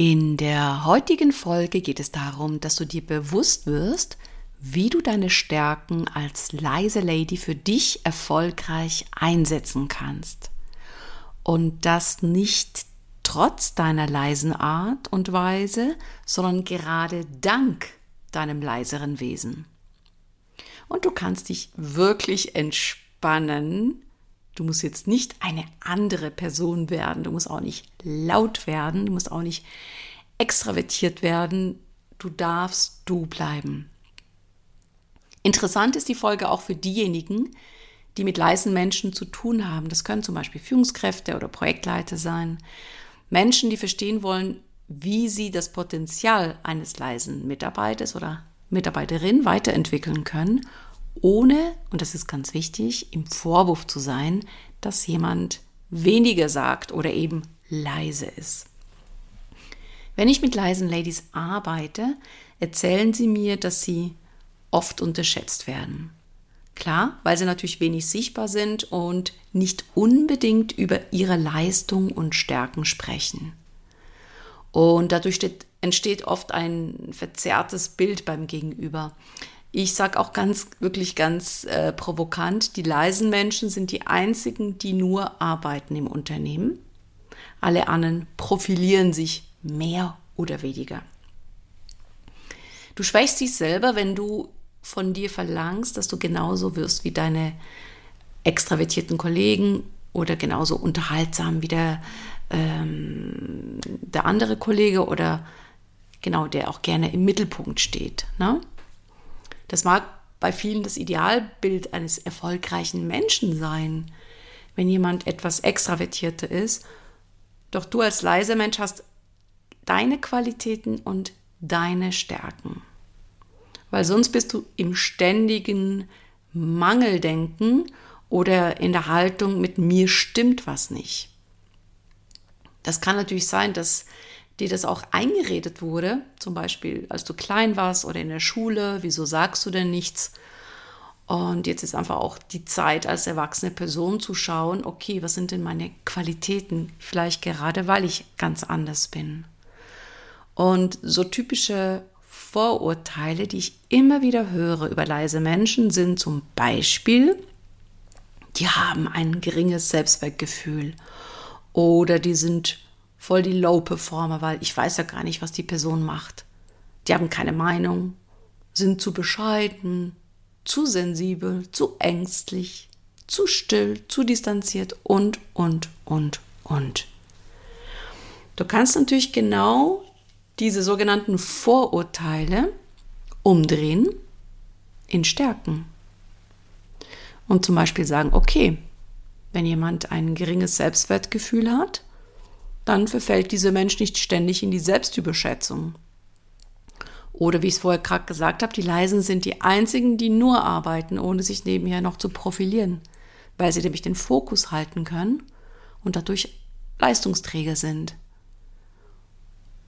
In der heutigen Folge geht es darum, dass du dir bewusst wirst, wie du deine Stärken als leise Lady für dich erfolgreich einsetzen kannst. Und das nicht trotz deiner leisen Art und Weise, sondern gerade dank deinem leiseren Wesen. Und du kannst dich wirklich entspannen Du musst jetzt nicht eine andere Person werden. Du musst auch nicht laut werden. Du musst auch nicht extravertiert werden. Du darfst du bleiben. Interessant ist die Folge auch für diejenigen, die mit leisen Menschen zu tun haben. Das können zum Beispiel Führungskräfte oder Projektleiter sein. Menschen, die verstehen wollen, wie sie das Potenzial eines leisen Mitarbeiters oder Mitarbeiterin weiterentwickeln können ohne, und das ist ganz wichtig, im Vorwurf zu sein, dass jemand weniger sagt oder eben leise ist. Wenn ich mit leisen Ladies arbeite, erzählen sie mir, dass sie oft unterschätzt werden. Klar, weil sie natürlich wenig sichtbar sind und nicht unbedingt über ihre Leistung und Stärken sprechen. Und dadurch entsteht oft ein verzerrtes Bild beim Gegenüber. Ich sage auch ganz, wirklich ganz äh, provokant, die leisen Menschen sind die einzigen, die nur arbeiten im Unternehmen. Alle anderen profilieren sich mehr oder weniger. Du schwächst dich selber, wenn du von dir verlangst, dass du genauso wirst wie deine extravertierten Kollegen oder genauso unterhaltsam wie der, ähm, der andere Kollege oder genau der auch gerne im Mittelpunkt steht. Ne? Das mag bei vielen das Idealbild eines erfolgreichen Menschen sein, wenn jemand etwas extravertierter ist. Doch du als leiser Mensch hast deine Qualitäten und deine Stärken. Weil sonst bist du im ständigen Mangeldenken oder in der Haltung, mit mir stimmt was nicht. Das kann natürlich sein, dass dir das auch eingeredet wurde, zum Beispiel als du klein warst oder in der Schule, wieso sagst du denn nichts? Und jetzt ist einfach auch die Zeit, als erwachsene Person zu schauen, okay, was sind denn meine Qualitäten? Vielleicht gerade, weil ich ganz anders bin. Und so typische Vorurteile, die ich immer wieder höre über leise Menschen, sind zum Beispiel, die haben ein geringes Selbstwertgefühl oder die sind voll die Low-Performer, weil ich weiß ja gar nicht, was die Person macht. Die haben keine Meinung, sind zu bescheiden, zu sensibel, zu ängstlich, zu still, zu distanziert und, und, und, und. Du kannst natürlich genau diese sogenannten Vorurteile umdrehen in Stärken. Und zum Beispiel sagen, okay, wenn jemand ein geringes Selbstwertgefühl hat, dann verfällt dieser Mensch nicht ständig in die Selbstüberschätzung. Oder wie ich es vorher gerade gesagt habe, die Leisen sind die einzigen, die nur arbeiten, ohne sich nebenher noch zu profilieren, weil sie nämlich den Fokus halten können und dadurch Leistungsträger sind.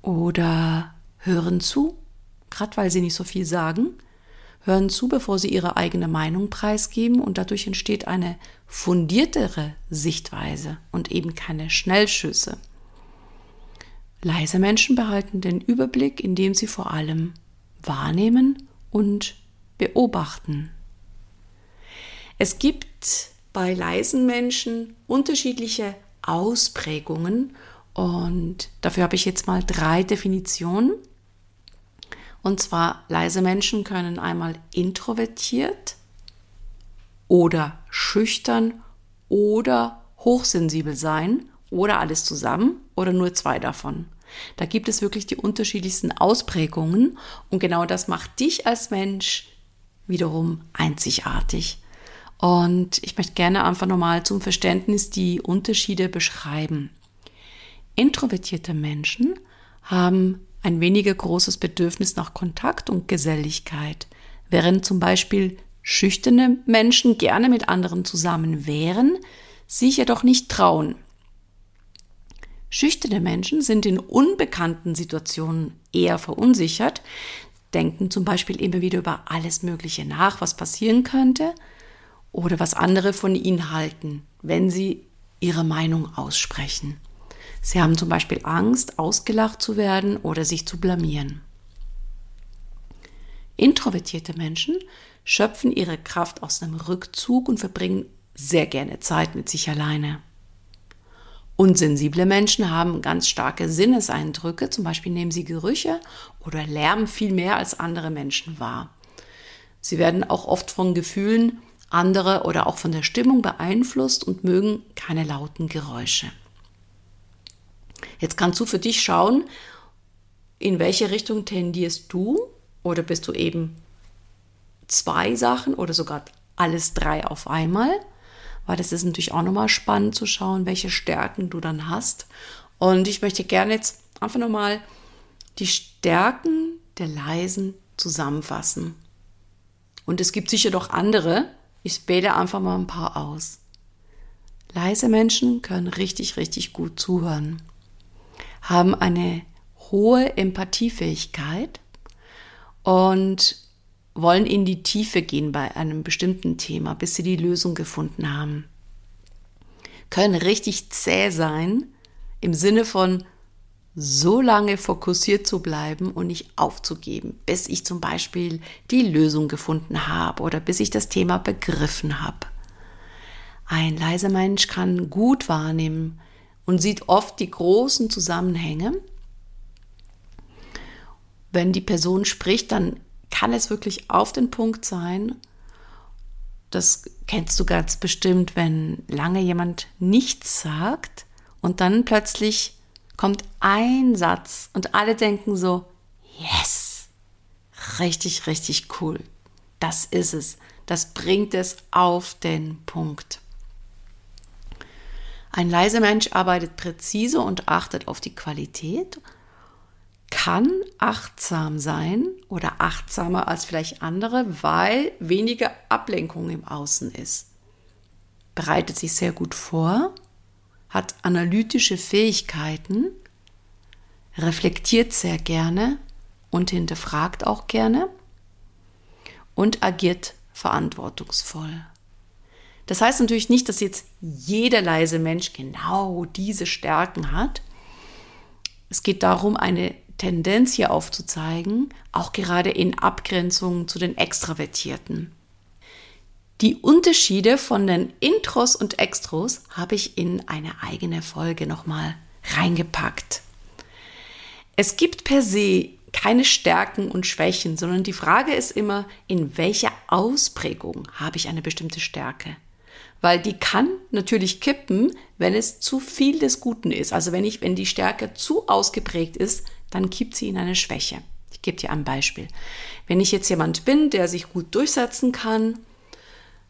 Oder hören zu, gerade weil sie nicht so viel sagen, hören zu, bevor sie ihre eigene Meinung preisgeben und dadurch entsteht eine fundiertere Sichtweise und eben keine Schnellschüsse. Leise Menschen behalten den Überblick, indem sie vor allem wahrnehmen und beobachten. Es gibt bei leisen Menschen unterschiedliche Ausprägungen und dafür habe ich jetzt mal drei Definitionen. Und zwar leise Menschen können einmal introvertiert oder schüchtern oder hochsensibel sein oder alles zusammen oder nur zwei davon. Da gibt es wirklich die unterschiedlichsten Ausprägungen und genau das macht dich als Mensch wiederum einzigartig. Und ich möchte gerne einfach nochmal zum Verständnis die Unterschiede beschreiben. Introvertierte Menschen haben ein weniger großes Bedürfnis nach Kontakt und Geselligkeit, während zum Beispiel schüchterne Menschen gerne mit anderen zusammen wären, sich jedoch nicht trauen. Schüchterne Menschen sind in unbekannten Situationen eher verunsichert, denken zum Beispiel immer wieder über alles Mögliche nach, was passieren könnte oder was andere von ihnen halten, wenn sie ihre Meinung aussprechen. Sie haben zum Beispiel Angst, ausgelacht zu werden oder sich zu blamieren. Introvertierte Menschen schöpfen ihre Kraft aus einem Rückzug und verbringen sehr gerne Zeit mit sich alleine. Unsensible Menschen haben ganz starke Sinneseindrücke, zum Beispiel nehmen sie Gerüche oder Lärm viel mehr als andere Menschen wahr. Sie werden auch oft von Gefühlen anderer oder auch von der Stimmung beeinflusst und mögen keine lauten Geräusche. Jetzt kannst du für dich schauen, in welche Richtung tendierst du oder bist du eben zwei Sachen oder sogar alles drei auf einmal? Weil das ist natürlich auch nochmal spannend zu schauen, welche Stärken du dann hast. Und ich möchte gerne jetzt einfach nochmal die Stärken der Leisen zusammenfassen. Und es gibt sicher noch andere. Ich wähle einfach mal ein paar aus. Leise Menschen können richtig, richtig gut zuhören, haben eine hohe Empathiefähigkeit und wollen in die Tiefe gehen bei einem bestimmten Thema, bis sie die Lösung gefunden haben. Können richtig zäh sein, im Sinne von so lange fokussiert zu bleiben und nicht aufzugeben, bis ich zum Beispiel die Lösung gefunden habe oder bis ich das Thema begriffen habe. Ein leiser Mensch kann gut wahrnehmen und sieht oft die großen Zusammenhänge. Wenn die Person spricht, dann kann es wirklich auf den Punkt sein. Das kennst du ganz bestimmt, wenn lange jemand nichts sagt und dann plötzlich kommt ein Satz und alle denken so, yes, richtig, richtig cool. Das ist es. Das bringt es auf den Punkt. Ein leiser Mensch arbeitet präzise und achtet auf die Qualität kann achtsam sein oder achtsamer als vielleicht andere, weil weniger Ablenkung im Außen ist. Bereitet sich sehr gut vor, hat analytische Fähigkeiten, reflektiert sehr gerne und hinterfragt auch gerne und agiert verantwortungsvoll. Das heißt natürlich nicht, dass jetzt jeder leise Mensch genau diese Stärken hat. Es geht darum, eine Tendenz hier aufzuzeigen, auch gerade in Abgrenzung zu den Extravertierten. Die Unterschiede von den Intros und Extros habe ich in eine eigene Folge nochmal reingepackt. Es gibt per se keine Stärken und Schwächen, sondern die Frage ist immer, in welcher Ausprägung habe ich eine bestimmte Stärke? Weil die kann natürlich kippen, wenn es zu viel des Guten ist. Also wenn ich, wenn die Stärke zu ausgeprägt ist, dann kippt sie in eine Schwäche. Ich gebe dir ein Beispiel. Wenn ich jetzt jemand bin, der sich gut durchsetzen kann,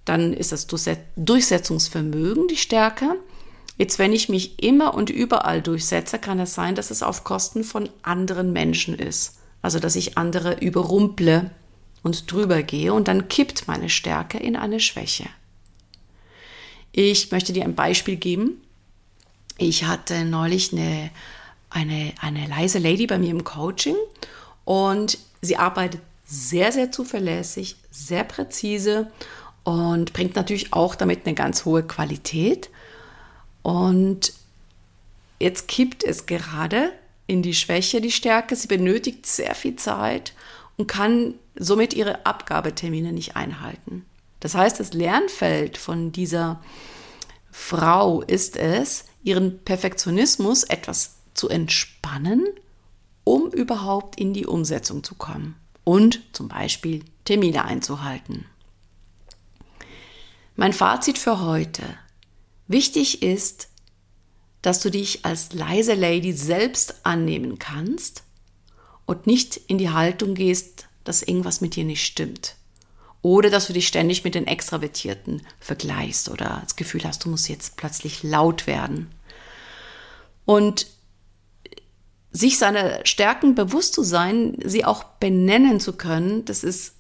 dann ist das Durchsetzungsvermögen die Stärke. Jetzt, wenn ich mich immer und überall durchsetze, kann es sein, dass es auf Kosten von anderen Menschen ist. Also, dass ich andere überrumple und drüber gehe und dann kippt meine Stärke in eine Schwäche. Ich möchte dir ein Beispiel geben. Ich hatte neulich eine eine, eine leise Lady bei mir im Coaching und sie arbeitet sehr, sehr zuverlässig, sehr präzise und bringt natürlich auch damit eine ganz hohe Qualität. Und jetzt kippt es gerade in die Schwäche, die Stärke. Sie benötigt sehr viel Zeit und kann somit ihre Abgabetermine nicht einhalten. Das heißt, das Lernfeld von dieser Frau ist es, ihren Perfektionismus etwas zu entspannen, um überhaupt in die Umsetzung zu kommen und zum Beispiel Termine einzuhalten. Mein Fazit für heute. Wichtig ist, dass du dich als leise Lady selbst annehmen kannst und nicht in die Haltung gehst, dass irgendwas mit dir nicht stimmt. Oder dass du dich ständig mit den Extravertierten vergleichst oder das Gefühl hast, du musst jetzt plötzlich laut werden. Und sich seiner Stärken bewusst zu sein, sie auch benennen zu können, das ist,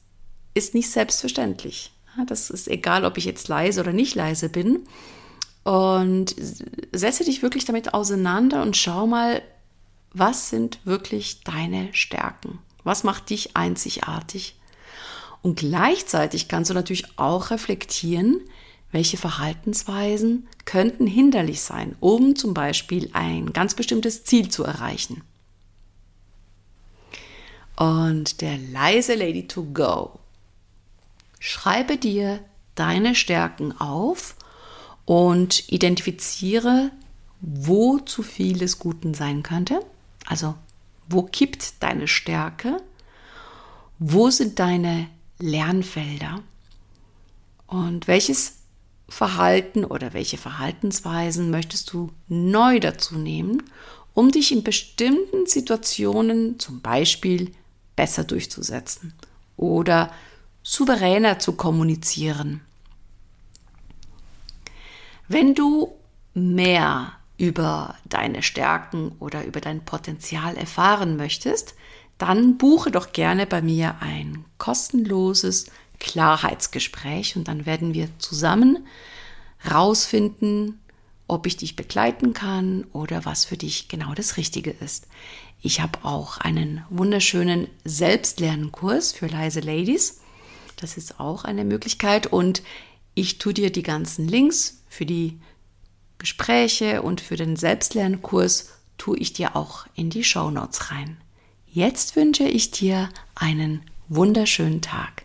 ist nicht selbstverständlich. Das ist egal, ob ich jetzt leise oder nicht leise bin. Und setze dich wirklich damit auseinander und schau mal, was sind wirklich deine Stärken? Was macht dich einzigartig? Und gleichzeitig kannst du natürlich auch reflektieren, welche Verhaltensweisen könnten hinderlich sein, um zum Beispiel ein ganz bestimmtes Ziel zu erreichen. Und der leise Lady to Go. Schreibe dir deine Stärken auf und identifiziere, wo zu viel des Guten sein könnte. Also, wo kippt deine Stärke? Wo sind deine Lernfelder? Und welches Verhalten oder welche Verhaltensweisen möchtest du neu dazu nehmen, um dich in bestimmten Situationen zum Beispiel besser durchzusetzen oder souveräner zu kommunizieren. Wenn du mehr über deine Stärken oder über dein Potenzial erfahren möchtest, dann buche doch gerne bei mir ein kostenloses Klarheitsgespräch und dann werden wir zusammen rausfinden, ob ich dich begleiten kann oder was für dich genau das Richtige ist. Ich habe auch einen wunderschönen Selbstlernkurs für leise Ladies. Das ist auch eine Möglichkeit und ich tue dir die ganzen Links für die Gespräche und für den Selbstlernkurs tue ich dir auch in die Show Notes rein. Jetzt wünsche ich dir einen wunderschönen Tag.